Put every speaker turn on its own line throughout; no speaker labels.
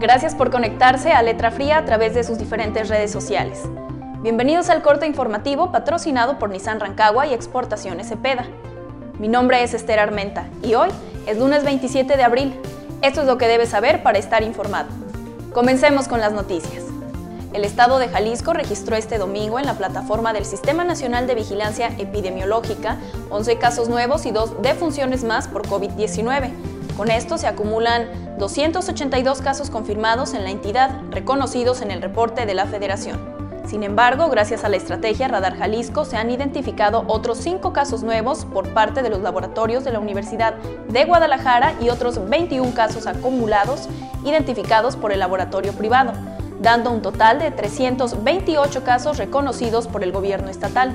Gracias por conectarse a Letra Fría a través de sus diferentes redes sociales. Bienvenidos al corte informativo patrocinado por Nissan Rancagua y Exportaciones Cepeda. Mi nombre es Esther Armenta y hoy es lunes 27 de abril. Esto es lo que debes saber para estar informado. Comencemos con las noticias. El estado de Jalisco registró este domingo en la plataforma del Sistema Nacional de Vigilancia Epidemiológica 11 casos nuevos y dos defunciones más por COVID-19. Con esto se acumulan 282 casos confirmados en la entidad, reconocidos en el reporte de la Federación. Sin embargo, gracias a la estrategia Radar Jalisco se han identificado otros 5 casos nuevos por parte de los laboratorios de la Universidad de Guadalajara y otros 21 casos acumulados identificados por el laboratorio privado dando un total de 328 casos reconocidos por el gobierno estatal.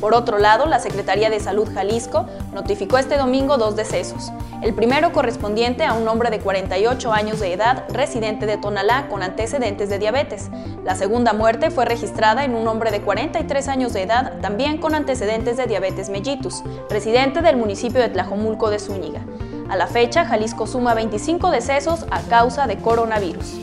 Por otro lado, la Secretaría de Salud Jalisco notificó este domingo dos decesos. El primero correspondiente a un hombre de 48 años de edad, residente de Tonalá, con antecedentes de diabetes. La segunda muerte fue registrada en un hombre de 43 años de edad, también con antecedentes de diabetes mellitus, residente del municipio de Tlajomulco de Zúñiga. A la fecha, Jalisco suma 25 decesos a causa de coronavirus.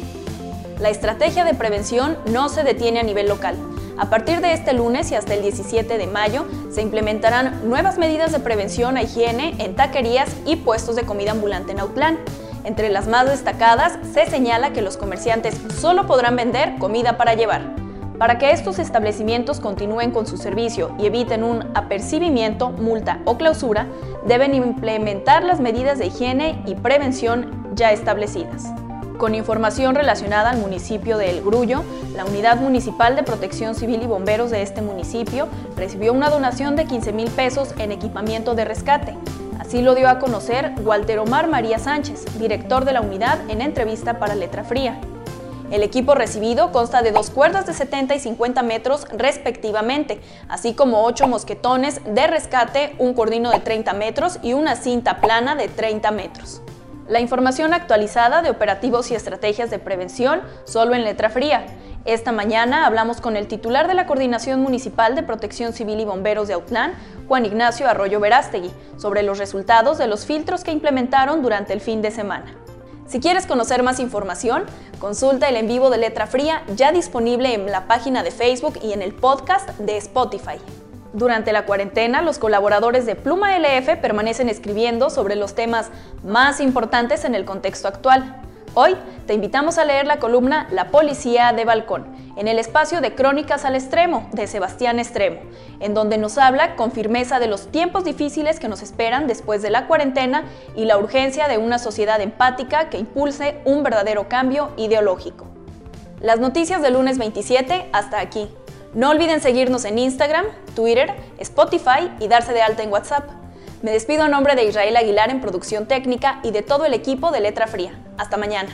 La estrategia de prevención no se detiene a nivel local. A partir de este lunes y hasta el 17 de mayo se implementarán nuevas medidas de prevención a higiene en taquerías y puestos de comida ambulante en Autlán. Entre las más destacadas se señala que los comerciantes solo podrán vender comida para llevar. Para que estos establecimientos continúen con su servicio y eviten un apercibimiento, multa o clausura, deben implementar las medidas de higiene y prevención ya establecidas. Con información relacionada al municipio de El Grullo, la Unidad Municipal de Protección Civil y Bomberos de este municipio recibió una donación de 15 mil pesos en equipamiento de rescate. Así lo dio a conocer Walter Omar María Sánchez, director de la unidad, en entrevista para Letra Fría. El equipo recibido consta de dos cuerdas de 70 y 50 metros respectivamente, así como ocho mosquetones de rescate, un cordino de 30 metros y una cinta plana de 30 metros. La información actualizada de operativos y estrategias de prevención solo en letra fría. Esta mañana hablamos con el titular de la Coordinación Municipal de Protección Civil y Bomberos de Autlán, Juan Ignacio Arroyo Verástegui, sobre los resultados de los filtros que implementaron durante el fin de semana. Si quieres conocer más información, consulta el en vivo de Letra Fría ya disponible en la página de Facebook y en el podcast de Spotify. Durante la cuarentena, los colaboradores de Pluma LF permanecen escribiendo sobre los temas más importantes en el contexto actual. Hoy te invitamos a leer la columna La Policía de Balcón, en el espacio de Crónicas al Extremo de Sebastián Extremo, en donde nos habla con firmeza de los tiempos difíciles que nos esperan después de la cuarentena y la urgencia de una sociedad empática que impulse un verdadero cambio ideológico. Las noticias del lunes 27 hasta aquí. No olviden seguirnos en Instagram, Twitter, Spotify y darse de alta en WhatsApp. Me despido a nombre de Israel Aguilar en producción técnica y de todo el equipo de Letra Fría. Hasta mañana.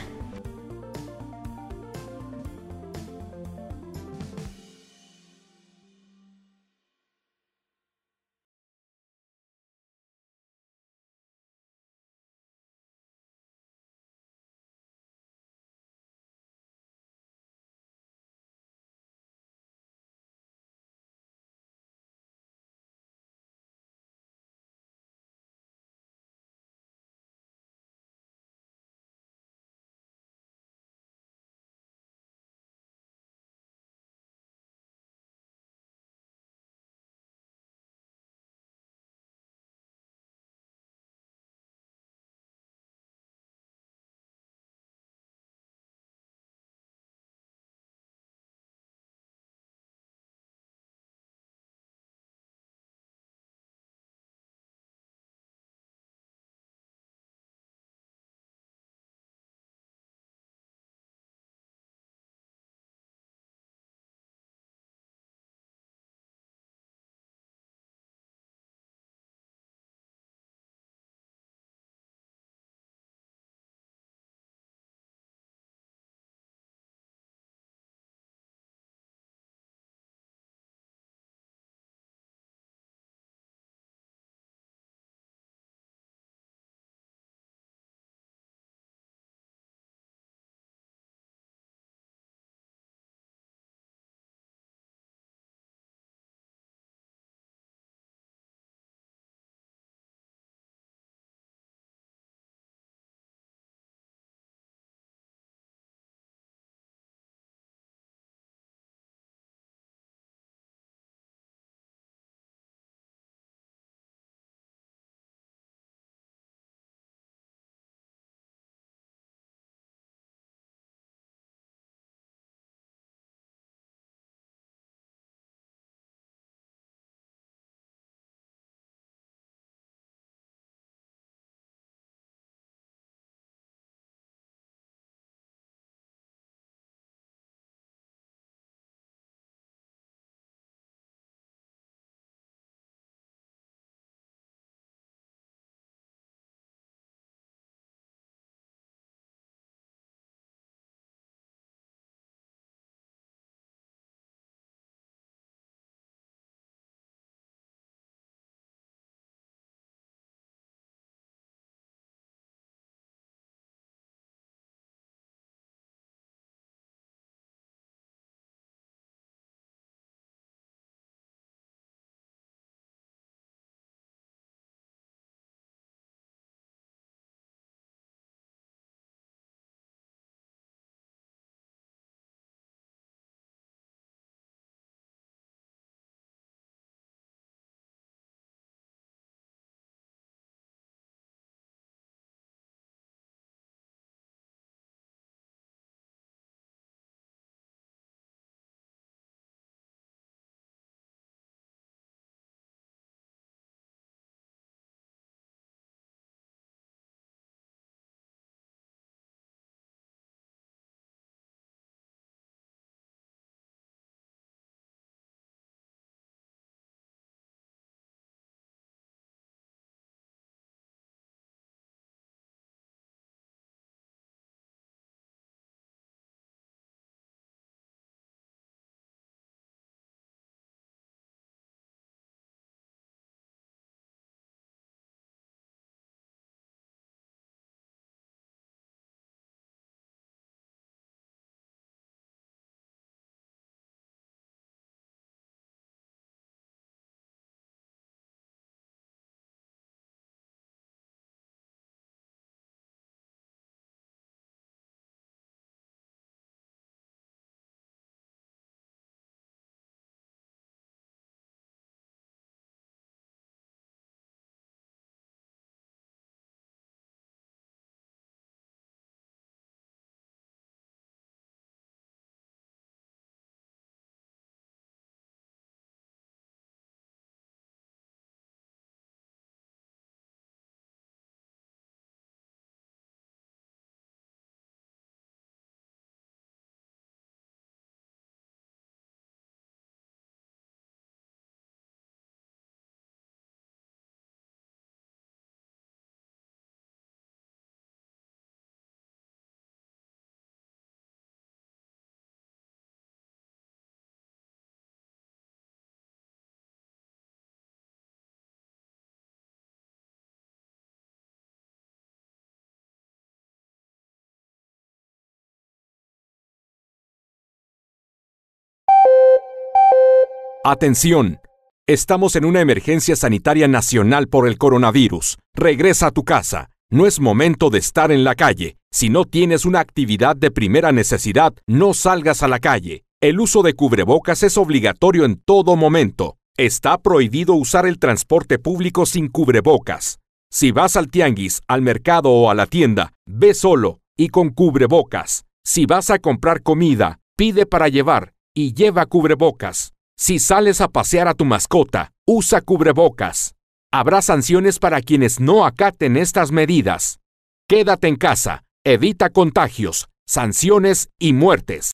Atención. Estamos en una emergencia sanitaria nacional por el coronavirus. Regresa a tu casa. No es momento de estar en la calle. Si no tienes una actividad de primera necesidad, no salgas a la calle. El uso de cubrebocas es obligatorio en todo momento. Está prohibido usar el transporte público sin cubrebocas. Si vas al tianguis, al mercado o a la tienda, ve solo y con cubrebocas. Si vas a comprar comida, pide para llevar y lleva cubrebocas. Si sales a pasear a tu mascota, usa cubrebocas. Habrá sanciones para quienes no acaten estas medidas. Quédate en casa, evita contagios, sanciones y muertes.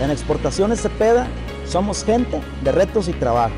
En Exportaciones Cepeda somos gente de retos y trabajo